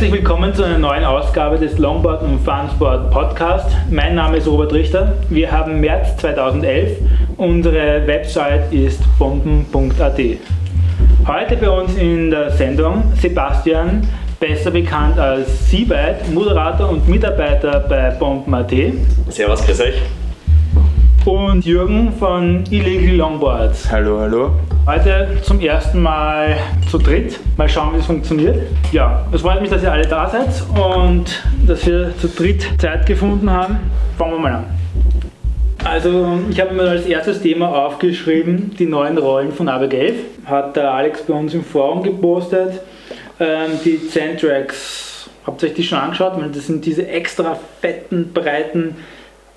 Herzlich willkommen zu einer neuen Ausgabe des Longboard und Funsport Podcast. Mein Name ist Robert Richter. Wir haben März 2011. Unsere Website ist bomben.at. Heute bei uns in der Sendung Sebastian, besser bekannt als Seabite, Moderator und Mitarbeiter bei Bomben.at. Servus, grüß euch. Und Jürgen von Illegal Longboards. Hallo, hallo. Heute zum ersten Mal zu dritt. Mal schauen, wie es funktioniert. Ja, es freut mich, dass ihr alle da seid und dass wir zu dritt Zeit gefunden haben. Fangen wir mal an. Also, ich habe mir als erstes Thema aufgeschrieben, die neuen Rollen von ABGF. Hat der Alex bei uns im Forum gepostet. Ähm, die Zentrax, habt ihr euch die schon angeschaut? Weil das sind diese extra fetten, breiten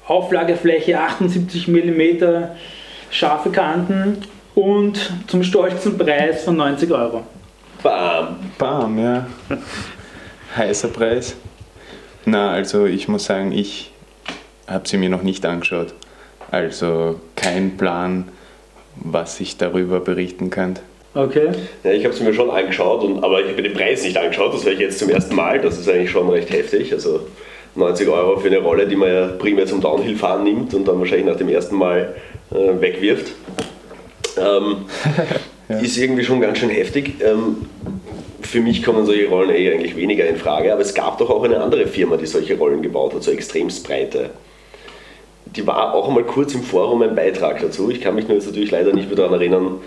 Auflagefläche, 78 mm, scharfe Kanten und zum stolzen Preis von 90 Euro. Bam. Bam, ja. Heißer Preis. Na, also ich muss sagen, ich habe sie mir noch nicht angeschaut. Also kein Plan, was ich darüber berichten kann. Okay. Ja, ich habe sie mir schon angeschaut, und, aber ich habe mir den Preis nicht angeschaut. Das höre ich jetzt zum ersten Mal. Das ist eigentlich schon recht heftig. Also 90 Euro für eine Rolle, die man ja primär zum Downhill-Fahren nimmt und dann wahrscheinlich nach dem ersten Mal äh, wegwirft. Ähm, ja. Ist irgendwie schon ganz schön heftig. Ähm, für mich kommen solche Rollen eh eigentlich weniger in Frage, aber es gab doch auch eine andere Firma, die solche Rollen gebaut hat, so extremst breite. Die war auch einmal kurz im Forum ein Beitrag dazu. Ich kann mich nur jetzt natürlich leider nicht mehr daran erinnern,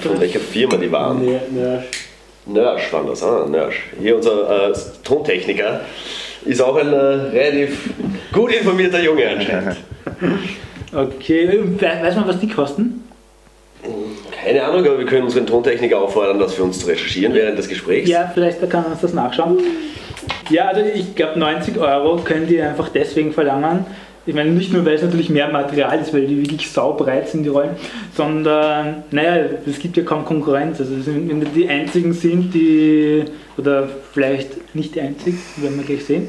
von welcher Firma die waren. Nörsch. Nörsch waren das, ah, Nörsch. Hier unser äh, Tontechniker ist auch ein äh, relativ gut informierter Junge anscheinend. Okay, weiß man, was die kosten? Keine Ahnung, aber wir können unseren Tontechniker auffordern, das für uns zu recherchieren während des Gesprächs. Ja, vielleicht kann man uns das nachschauen. Ja, also ich glaube 90 Euro können die einfach deswegen verlangen. Ich meine, nicht nur, weil es natürlich mehr Material ist, weil die wirklich saubreit sind, die Rollen, sondern, naja, es gibt ja kaum Konkurrenz. Also wenn die einzigen sind, die, oder vielleicht nicht die einzigen, werden wir gleich sehen,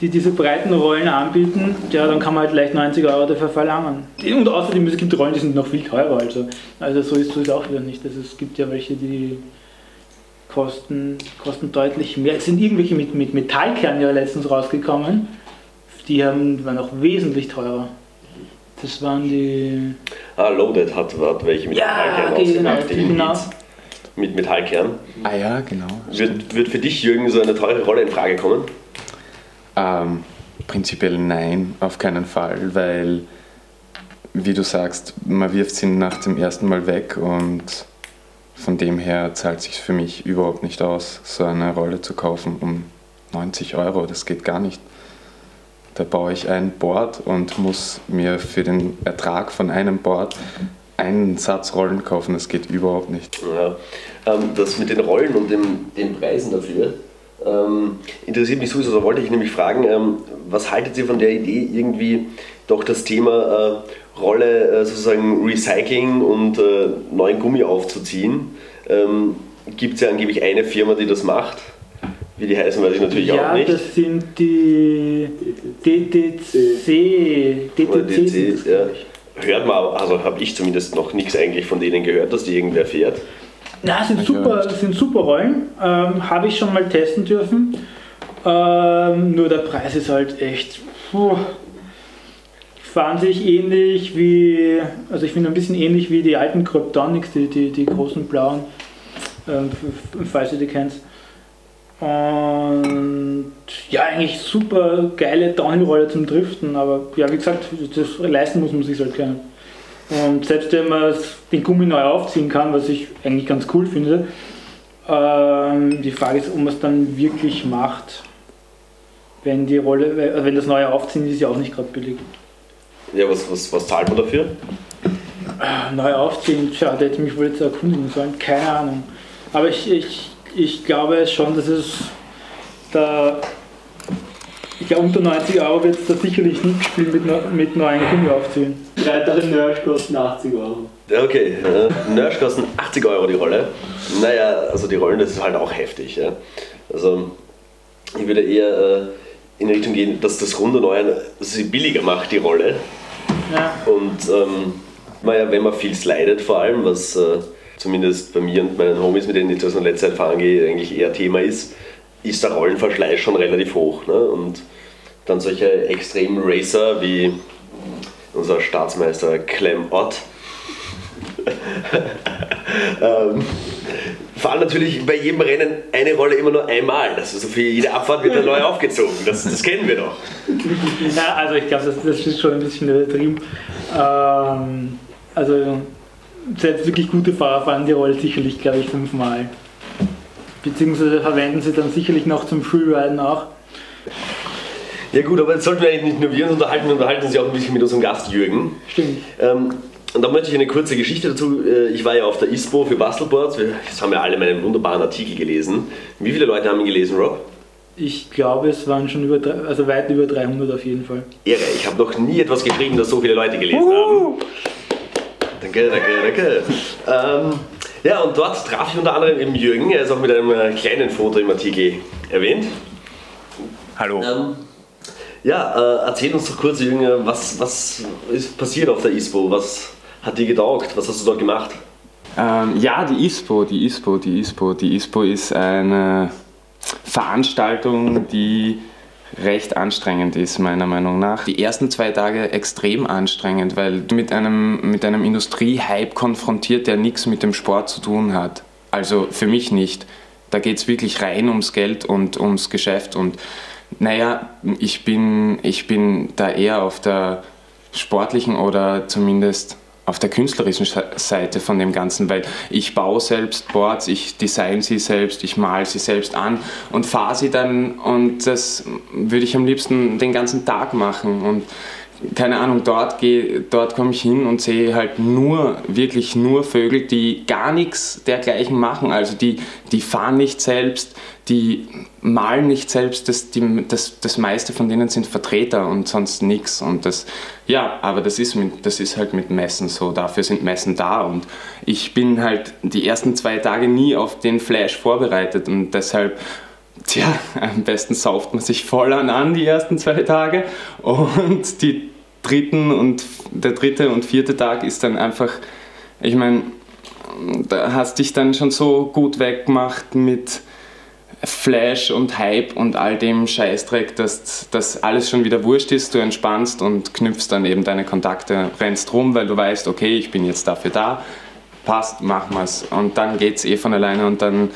die diese breiten Rollen anbieten, ja, dann kann man halt leicht 90 Euro dafür verlangen. Und außerdem, es gibt Rollen, die sind noch viel teurer. Also, also so ist es auch wieder nicht. Also es gibt ja welche, die kosten, kosten deutlich mehr. Es sind irgendwelche mit, mit Metallkern ja letztens rausgekommen. Die haben, waren auch wesentlich teurer. Das waren die. Ah, Loaded hat, hat welche mit ja, Metallkern genau. Genau. Mit Metallkern. Ah ja, genau. Wird, wird für dich, Jürgen, so eine teure Rolle in Frage kommen? Ähm, prinzipiell nein, auf keinen Fall, weil, wie du sagst, man wirft sie nach dem ersten Mal weg und von dem her zahlt sich für mich überhaupt nicht aus, so eine Rolle zu kaufen um 90 Euro. Das geht gar nicht. Da baue ich ein Board und muss mir für den Ertrag von einem Board einen Satz Rollen kaufen. Das geht überhaupt nicht. Ja. Ähm, das mit den Rollen und dem, den Preisen dafür, ähm, interessiert mich sowieso, da wollte ich nämlich fragen, ähm, was haltet ihr von der Idee, irgendwie doch das Thema äh, Rolle äh, sozusagen Recycling und äh, neuen Gummi aufzuziehen? Ähm, Gibt es ja angeblich eine Firma, die das macht. Wie die heißen, weiß ich natürlich ja, auch nicht. Ja, das sind die DTC. DTC, ja. Hört man, also habe ich zumindest noch nichts eigentlich von denen gehört, dass die irgendwer fährt. Ja, sind super, sind super Rollen. Ähm, Habe ich schon mal testen dürfen. Ähm, nur der Preis ist halt echt. Puh, fahren sich ähnlich wie, also ich finde ein bisschen ähnlich wie die alten Kryptonics, die, die, die großen blauen, ähm, falls ihr die kennt. Und ja, eigentlich super geile Downhill-Rolle zum Driften, aber ja, wie gesagt, das leisten muss man sich halt können. Und selbst wenn man den Gummi neu aufziehen kann, was ich eigentlich ganz cool finde, ähm, die Frage ist, ob man es dann wirklich macht. Wenn die Rolle, äh, wenn das neue Aufziehen ist ja auch nicht gerade billig. Ja, was, was, was zahlt man dafür? Äh, neu aufziehen, tja, der hätte mich wohl jetzt erkundigen sollen, keine Ahnung. Aber ich, ich, ich glaube schon, dass es da glaube, unter 90 Euro wird es da sicherlich nicht spielen mit, mit neuen Gummi aufziehen. Weitere Nerds kosten 80 Euro. Okay, äh, Nerds kosten 80 Euro die Rolle. Naja, also die Rollen, das ist halt auch heftig. Ja. Also ich würde eher äh, in Richtung gehen, dass das runde Neue sie billiger macht, die Rolle. Ja. Und ähm, naja, wenn man viel slidet vor allem, was äh, zumindest bei mir und meinen Homies, mit denen ich das in letzter Zeit fahren gehe, eigentlich eher Thema ist, ist der Rollenverschleiß schon relativ hoch. Ne? Und dann solche extremen Racer wie unser Staatsmeister Clem Ott ähm, fahren natürlich bei jedem Rennen eine Rolle immer nur einmal. Das ist so für jede Abfahrt wird er neu aufgezogen. Das, das kennen wir doch. Ja, also ich glaube, das, das ist schon ein bisschen übertrieben. Ähm, also selbst wirklich gute Fahrer fahren die Rolle sicherlich, glaube ich, fünfmal. Beziehungsweise verwenden sie dann sicherlich noch zum Freeriden auch. Ja gut, aber jetzt sollten wir eigentlich nicht nur wir uns unterhalten, wir unterhalten uns ja auch ein bisschen mit unserem Gast Jürgen. Stimmt. Ähm, und da möchte ich eine kurze Geschichte dazu. Äh, Ich war ja auf der ISPO für Bastelboards. Jetzt haben wir alle meinen wunderbaren Artikel gelesen. Wie viele Leute haben ihn gelesen, Rob? Ich glaube, es waren schon über, also weit über 300 auf jeden Fall. Ehre. Ich habe noch nie etwas geschrieben, das so viele Leute gelesen haben. Danke, danke, danke. Ähm, ja, und dort traf ich unter anderem eben Jürgen. Er ist auch mit einem äh, kleinen Foto im Artikel erwähnt. Hallo. Ähm, ja, äh, erzähl uns doch kurz, Jürgen, äh, was, was ist passiert auf der ISPO? Was hat dir getaugt? Was hast du dort gemacht? Ähm, ja, die ISPO, die ISPO, die ISPO. Die ISPO ist eine Veranstaltung, die recht anstrengend ist, meiner Meinung nach. Die ersten zwei Tage extrem anstrengend, weil du mit einem, mit einem Industriehype konfrontiert, der nichts mit dem Sport zu tun hat. Also für mich nicht. Da geht es wirklich rein ums Geld und ums Geschäft. Und naja, ich bin, ich bin da eher auf der sportlichen oder zumindest auf der künstlerischen Sche- Seite von dem Ganzen, weil ich baue selbst Boards, ich design sie selbst, ich male sie selbst an und fahre sie dann und das würde ich am liebsten den ganzen Tag machen und keine Ahnung, dort, dort komme ich hin und sehe halt nur, wirklich nur Vögel, die gar nichts dergleichen machen. Also die, die fahren nicht selbst, die malen nicht selbst, das, die, das, das meiste von denen sind Vertreter und sonst nichts. Und das, ja, aber das ist, mit, das ist halt mit Messen so, dafür sind Messen da. Und ich bin halt die ersten zwei Tage nie auf den Flash vorbereitet und deshalb Tja, am besten sauft man sich voll an, an die ersten zwei Tage. Und die dritten und der dritte und vierte Tag ist dann einfach, ich meine, da hast dich dann schon so gut weggemacht mit Flash und Hype und all dem Scheißdreck, dass das alles schon wieder wurscht ist, du entspannst und knüpfst dann eben deine Kontakte, rennst rum, weil du weißt, okay, ich bin jetzt dafür da, passt, machen wir's. Und dann geht's eh von alleine und dann äh,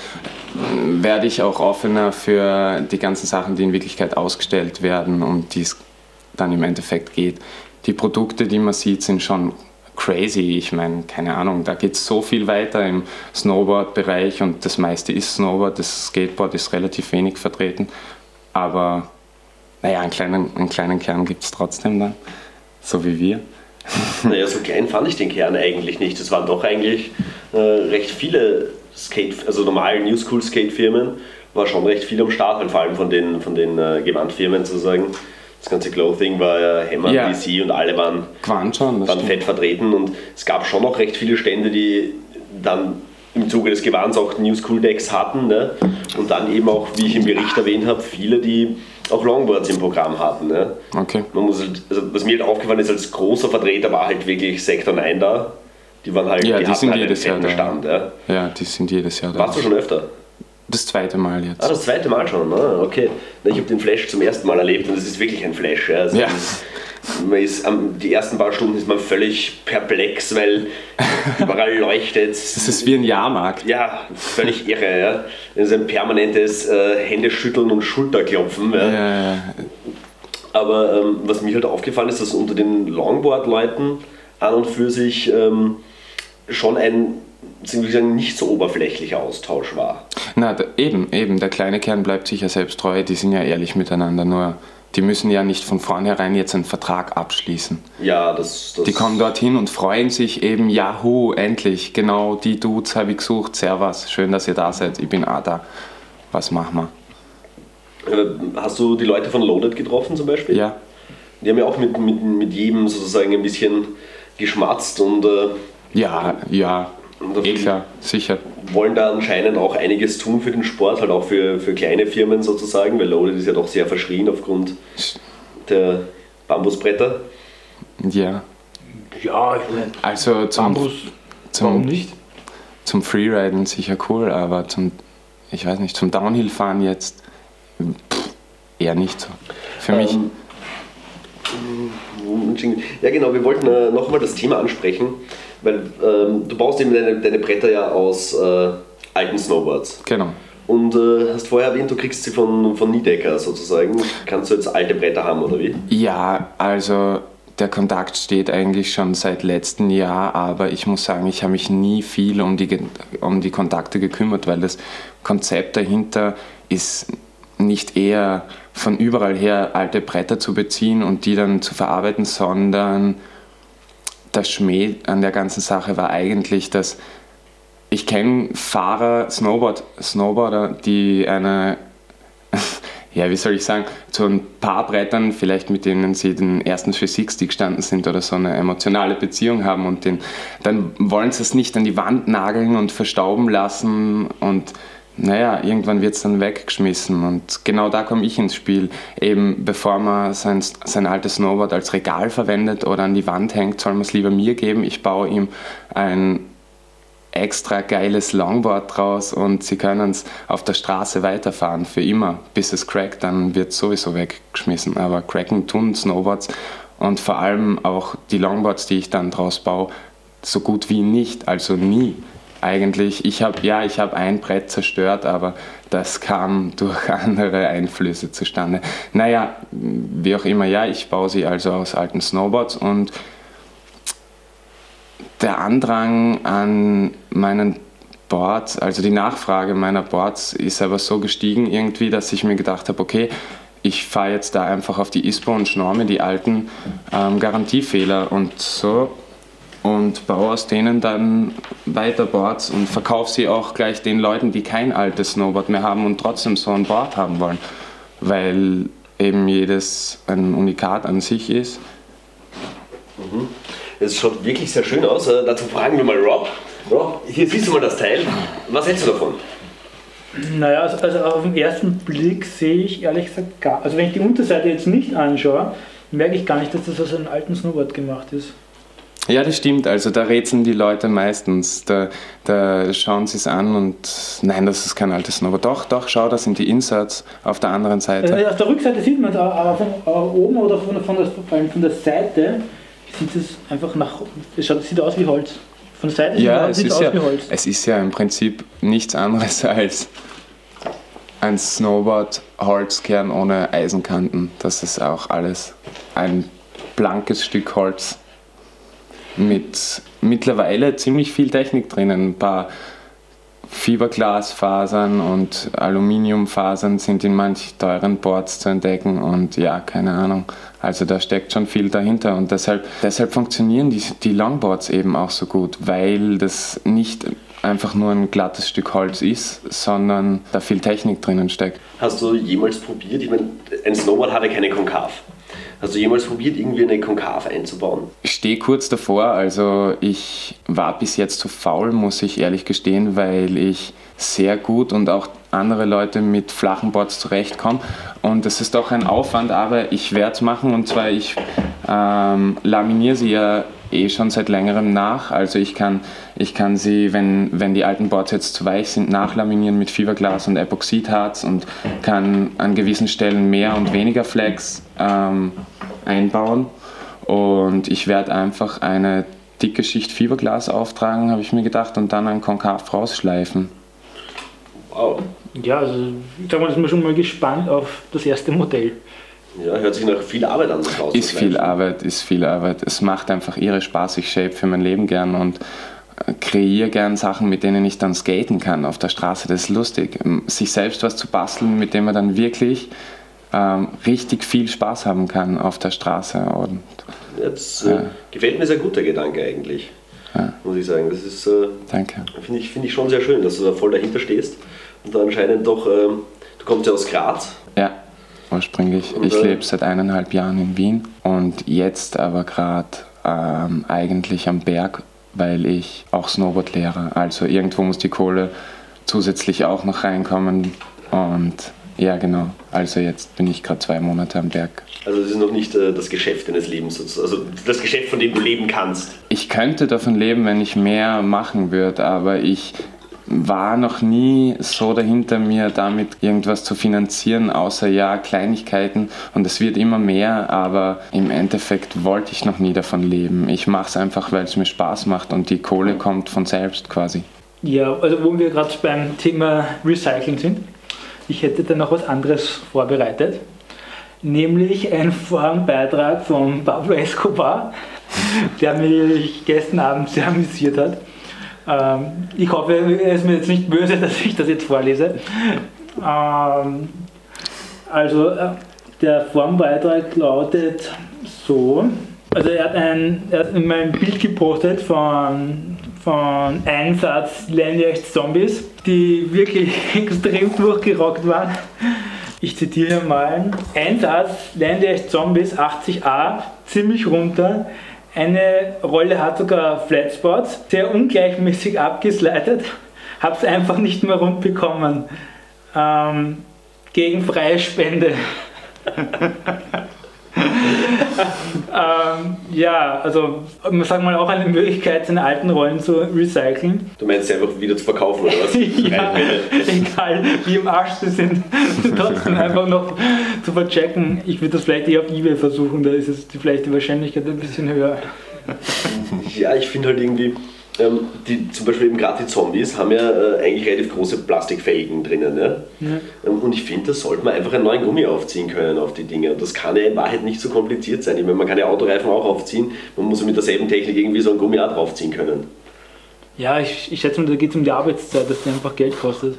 werde ich auch offener für die ganzen Sachen, die in Wirklichkeit ausgestellt werden, um die es dann im Endeffekt geht. Die Produkte, die man sieht, sind schon crazy. Ich meine, keine Ahnung, da geht es so viel weiter im Snowboard-Bereich und das meiste ist Snowboard, das Skateboard ist relativ wenig vertreten. Aber naja, einen kleinen, einen kleinen Kern gibt es trotzdem dann, so wie wir. Naja, so klein fand ich den Kern eigentlich nicht. Es waren doch eigentlich äh, recht viele Skate, also normale New School Skate-Firmen, war schon recht viel am Start, vor allem von den, von den äh, Gewandfirmen sozusagen. Das ganze Clothing war ja Hammer, Ja. DC und alle waren, schon, waren fett vertreten und es gab schon noch recht viele Stände, die dann im Zuge des Gewands auch New School Decks hatten ne? und dann eben auch, wie ich im Bericht erwähnt habe, viele, die auch Longboards im Programm hatten. Ne? Okay. Man muss halt, also was mir halt aufgefallen ist, als großer Vertreter war halt wirklich Sektor 9 da. Die waren halt, Ja, die hatten sind halt jedes Jahr da. Stand. Ja. Ja, die sind jedes Jahr da. Warst du schon öfter? Das zweite Mal jetzt. Ah, das zweite Mal schon, ah, okay. Na, Ich habe den Flash zum ersten Mal erlebt und es ist wirklich ein Flash. Ja. Also Ja. Man ist, am- die ersten paar Stunden ist man völlig perplex, weil überall leuchtet Das ist wie ein Jahrmarkt. Ja, völlig irre. Ja. Das ist ein permanentes äh, Händeschütteln und Schulterklopfen. Ja. Ja, Aber ähm, was mir halt aufgefallen ist, dass unter den Longboard-Leuten an und für sich ähm, schon ein sagen, nicht so oberflächlicher Austausch war. Na, da, eben, eben, der kleine Kern bleibt sicher selbst treu, die sind ja ehrlich miteinander, nur die müssen ja nicht von vornherein jetzt einen Vertrag abschließen. Ja, das. das Die kommen dorthin und freuen sich eben, Yahoo, endlich, genau die Dudes habe ich gesucht, servus, schön, dass ihr da seid, ich bin auch da. Was machen wir? Äh, Hast du die Leute von Loaded getroffen zum Beispiel? Ja, Die haben ja auch mit, mit, mit jedem sozusagen ein bisschen geschmatzt und äh, ja, ja, Und eh klar, sicher. wollen da anscheinend auch einiges tun für den Sport, halt auch für, für kleine Firmen sozusagen, weil Loaded ist ja doch sehr verschrien aufgrund der Bambusbretter. Ja, Ja, ich meine, also zum, Bambus, warum zum, nicht? zum Freeriden sicher cool, aber zum, ich weiß nicht, zum Downhill-Fahren jetzt Pff, eher nicht so. Für mich. Ähm, Ja, genau, wir wollten äh, nochmal das Thema ansprechen, weil ähm, du baust eben deine, deine Bretter ja aus äh, alten Snowboards. Genau. Und äh, hast vorher erwähnt, du kriegst sie von, von Niedecker sozusagen. Kannst du jetzt alte Bretter haben oder wie? Ja, also der Kontakt steht eigentlich schon seit letztem Jahr, aber ich muss sagen, ich habe mich nie viel um die, um die Kontakte gekümmert, weil das Konzept dahinter ist nicht eher von überall her alte Bretter zu beziehen und die dann zu verarbeiten, sondern der Schmäh an der ganzen Sache war eigentlich, dass ich kenne Fahrer, Snowboard, Snowboarder, die eine ja, wie soll ich sagen, zu ein paar Brettern, vielleicht mit denen sie den ersten Physik-Stick gestanden sind oder so eine emotionale Beziehung haben und den, dann wollen sie es nicht an die Wand nageln und verstauben lassen und naja, irgendwann wird es dann weggeschmissen und genau da komme ich ins Spiel. Eben bevor man sein, sein altes Snowboard als Regal verwendet oder an die Wand hängt, soll man es lieber mir geben. Ich baue ihm ein extra geiles Longboard draus und sie können es auf der Straße weiterfahren für immer, bis es crackt, dann wird es sowieso weggeschmissen. Aber cracken tun Snowboards und vor allem auch die Longboards, die ich dann draus baue, so gut wie nicht, also nie. Eigentlich, ich habe ja, ich habe ein Brett zerstört, aber das kam durch andere Einflüsse zustande. Naja, wie auch immer, ja, ich baue sie also aus alten Snowboards und der Andrang an meinen Boards, also die Nachfrage meiner Boards ist aber so gestiegen irgendwie, dass ich mir gedacht habe, okay, ich fahre jetzt da einfach auf die ISPO und schnorre mir die alten ähm, Garantiefehler und so und baue aus denen dann weiter Boards und verkaufe sie auch gleich den Leuten, die kein altes Snowboard mehr haben und trotzdem so ein Board haben wollen, weil eben jedes ein Unikat an sich ist. Es schaut wirklich sehr schön aus. Äh, dazu fragen wir mal Rob. Rob, hier siehst du mal das Teil. Was hältst du davon? Naja, also, also auf den ersten Blick sehe ich ehrlich gesagt gar Also wenn ich die Unterseite jetzt nicht anschaue, merke ich gar nicht, dass das aus einem alten Snowboard gemacht ist. Ja, das stimmt. Also da rätseln die Leute meistens. Da, da schauen sie es an und nein, das ist kein altes Snowboard. Doch, doch, schau, das sind die Inserts auf der anderen Seite. Also auf der Rückseite sieht man es, aber von oben oder von, von, der, von der Seite sieht es einfach nach. Es schaut, sieht aus wie Holz. Von der Seite Ja, es sieht es ist aus ja, wie Holz. es ist ja im Prinzip nichts anderes als ein Snowboard, Holzkern ohne Eisenkanten. Das ist auch alles ein blankes Stück Holz mit mittlerweile ziemlich viel Technik drinnen. Ein paar Fiberglasfasern und Aluminiumfasern sind in manch teuren Boards zu entdecken und ja, keine Ahnung. Also da steckt schon viel dahinter und deshalb, deshalb funktionieren die, die Longboards eben auch so gut, weil das nicht einfach nur ein glattes Stück Holz ist, sondern da viel Technik drinnen steckt. Hast du jemals probiert? Ich meine, ein Snowboard hat ja keine Konkav. Hast du jemals probiert, irgendwie eine Konkav einzubauen? Ich stehe kurz davor, also ich war bis jetzt zu faul, muss ich ehrlich gestehen, weil ich sehr gut und auch andere Leute mit flachen Boards zurechtkommen. Und es ist doch ein Aufwand, aber ich werde es machen und zwar ich ähm, laminiere sie ja eh schon seit längerem nach. Also ich kann, ich kann sie, wenn, wenn die alten Boards jetzt zu weich sind, nachlaminieren mit Fiberglas und Epoxidharz und kann an gewissen Stellen mehr und weniger Flex ähm, einbauen. Und ich werde einfach eine dicke Schicht Fiberglas auftragen, habe ich mir gedacht, und dann ein Konkav rausschleifen. Wow. Ja, also ich sag mal, sind wir schon mal gespannt auf das erste Modell. Ja, hört sich nach viel Arbeit an. das Ist viel. Arbeit, ist viel Arbeit. Es macht einfach irre Spaß. Ich shape für mein Leben gern und äh, kreiere gern Sachen, mit denen ich dann skaten kann auf der Straße. Das ist lustig. Ähm, Sich selbst was zu basteln, mit dem man dann wirklich ähm, richtig viel Spaß haben kann auf der Straße. Und Jetzt äh, Ja. gefällt mir sehr gut der Gedanke eigentlich, Ja. muss ich sagen. Das ist, äh, danke. finde ich, finde ich schon sehr schön, dass du da voll dahinter stehst und da anscheinend doch, ähm, du kommst ja aus Graz. Ursprünglich. Und, Ich lebe seit eineinhalb Jahren in Wien und jetzt aber gerade ähm, eigentlich am Berg, weil ich auch Snowboard lehre. Also irgendwo muss die Kohle zusätzlich auch noch reinkommen und ja, genau. Also jetzt bin ich gerade zwei Monate am Berg. Also das ist noch nicht äh, das Geschäft deines Lebens, also das Geschäft, von dem du leben kannst. Ich könnte davon leben, wenn ich mehr machen würde, aber ich war noch nie so dahinter, mir damit irgendwas zu finanzieren, außer ja Kleinigkeiten und es wird immer mehr, aber im Endeffekt wollte ich noch nie davon leben. Ich mache es einfach, weil es mir Spaß macht und die Kohle kommt von selbst quasi. Ja, also wo wir gerade beim Thema Recycling sind, ich hätte da noch was anderes vorbereitet, nämlich einen Forenbeitrag von Pablo Escobar, der mich gestern Abend sehr amüsiert hat. Ähm, ich hoffe, er ist mir jetzt nicht böse, dass ich das jetzt vorlese. Ähm, also äh, der Formbeitrag lautet so. Also er hat, ein, er hat in mein Bild gepostet von, von Einsatz Lanyards Zombies, die wirklich extrem durchgerockt waren. Ich zitiere mal. Einsatz Lanyards Zombies 80a, ziemlich runter, eine Rolle hat sogar Flatspots, sehr ungleichmäßig abgeslidet, habe es einfach nicht mehr rund bekommen. Ähm, gegen freie Spende. ähm, ja, also man sagt mal auch eine Möglichkeit, seine alten Rollen zu recyceln. Du meinst sie einfach wieder zu verkaufen oder was? ja, egal wie im Arsch sie sind, trotzdem einfach noch zu verchecken. Ich würde das vielleicht eher auf Ebay versuchen, da ist es vielleicht die Wahrscheinlichkeit ein bisschen höher. Ja, ich finde halt irgendwie, ähm, die, zum Beispiel eben gerade die Zombies haben ja äh, eigentlich relativ große Plastikfelgen drinnen. Ja? ja. Ähm, und ich finde, da sollte man einfach einen neuen Gummi aufziehen können auf die Dinge. Und das kann ja in Wahrheit nicht so kompliziert sein. Ich meine, man kann ja Autoreifen auch aufziehen, man muss mit derselben Technik irgendwie so ein Gummi auch draufziehen können. Ja, ich, ich schätze mal, da geht es um die Arbeitszeit, dass die einfach Geld kostet.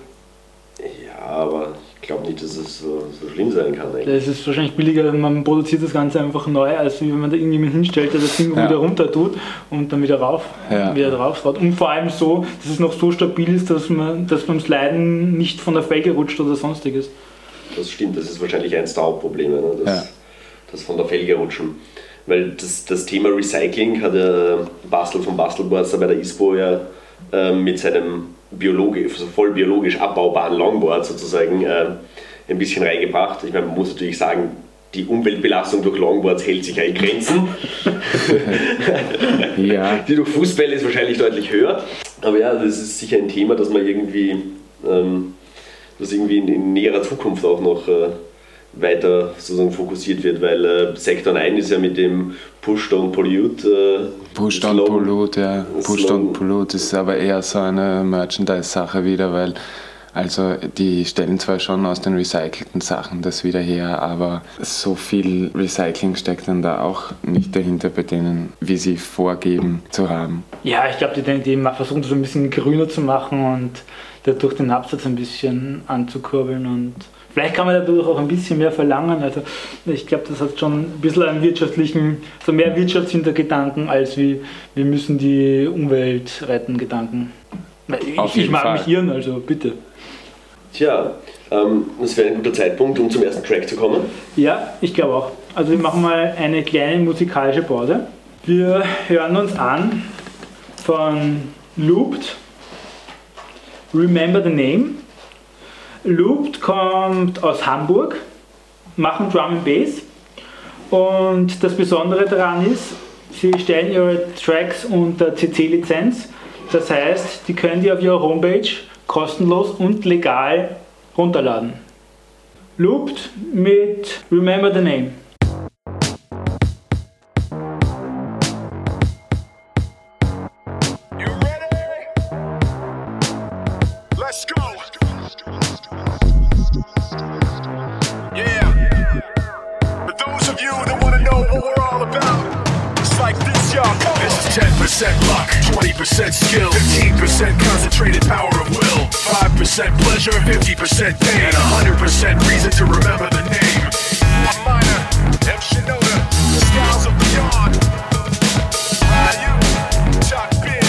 Ja, aber glaube nicht, dass es so, so, schlimm sein kann. Eigentlich. Es ist wahrscheinlich billiger, man produziert das Ganze einfach neu, als wenn man da irgendjemand hinstellt, der das Ding ja. wieder runter tut und dann wieder rauf, ja. wieder drauf traut. Und vor allem so, dass es noch so stabil ist, dass man dass beim Sliden nicht von der Felge rutscht oder sonstiges. Das stimmt, das ist wahrscheinlich eins der Hauptprobleme, ne? das, ja. das von der Felge rutschen. Weil das, das Thema Recycling hat der Bastel von Bastelboards bei der ISPO ja äh, mit seinem biologisch, also voll biologisch abbaubaren Longboard sozusagen äh, ein bisschen reingebracht. Ich meine, man muss natürlich sagen, die Umweltbelastung durch Longboards hält sich ja in Grenzen. ja. Die durch Fußbälle ist wahrscheinlich deutlich höher. Aber ja, das ist sicher ein Thema, das man irgendwie, ähm, das irgendwie in, in, näherer Zukunft auch noch äh, weiter sozusagen fokussiert wird, weil äh, Sektor 9 ist ja mit dem Push Don't Pollute. Äh, Push Don't Pollute, ja. Push Don't Pollute ist aber eher so eine Merchandise-Sache wieder, weil also die stellen zwar schon aus den recycelten Sachen das wieder her, aber so viel Recycling steckt dann da auch nicht dahinter bei denen, wie sie vorgeben zu haben. Ja, ich glaube, die, die versuchen das ein bisschen grüner zu machen und dadurch den Absatz ein bisschen anzukurbeln und Vielleicht kann man dadurch auch ein bisschen mehr verlangen. Also ich glaube, das hat schon ein bisschen einen wirtschaftlichen, so mehr Wirtschaftshintergedanken als wie wir müssen die Umwelt retten Gedanken. Ich, ich mag Fall. mich irren, also bitte. Tja, ähm, das wäre ein guter Zeitpunkt, um zum ersten Track zu kommen. Ja, ich glaube auch. Also wir machen mal eine kleine musikalische Pause. Wir hören uns an von Looped, Remember the Name. Looped kommt aus Hamburg, machen Drum and Bass und das Besondere daran ist, sie stellen ihre Tracks unter CC-Lizenz. Das heißt, die können die auf ihrer Homepage kostenlos und legal runterladen. Looped mit Remember the Name. Pleasure, 50% pain, and 100% reason to remember the name. Minor, M. Shinoda, styles of beyond. Ryu, Chuck Beer.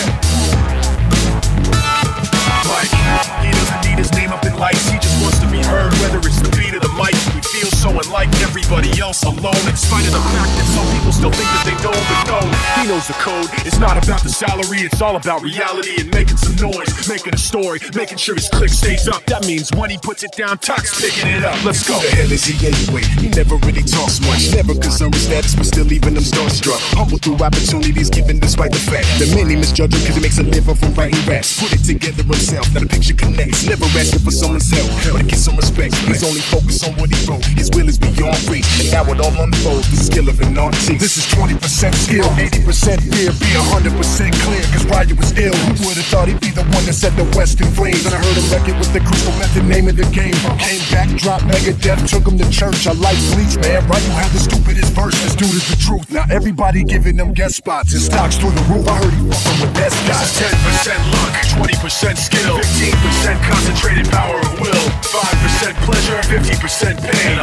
Mike, he doesn't need his name up in lights, he just wants to be heard, whether it's the beat of the mic. We feel so unlike everybody else alone. In spite of the fact that some people still think that they know, but no, he knows the code. It's not about the salary, it's all about reality and making some noise, making a story, making sure his click stays up. That means when he puts it down, Tuck's picking it up. Let's go. Who the hell is he anyway? He never really talks much. Never concerned with status, but still leaving them starstruck. Humble through opportunities given despite the fact that many misjudge him because he makes a living from writing raps. Put it together himself, now the picture connects. Never asking for someone's help, but to get some respect. He's only focused on what he wrote. His will is beyond reach, and now it all unfolds. The skill of an artist. This is 20% skill, 80% fear. Be 100% clear, cause Ryan was ill. Who would've thought he'd be the one that set the West in flames? And I heard him it with the crystal method, name of the game. Came back, dropped Megadeth, took him to church. I like Bleach, man. Right, had the stupidest verse. This dude is the truth. Now everybody giving them guest spots and stocks through the roof. I heard he fucking with. This is 10% luck, 20% skill, 15% concentrated power of will, 5% pleasure, 50% pain. And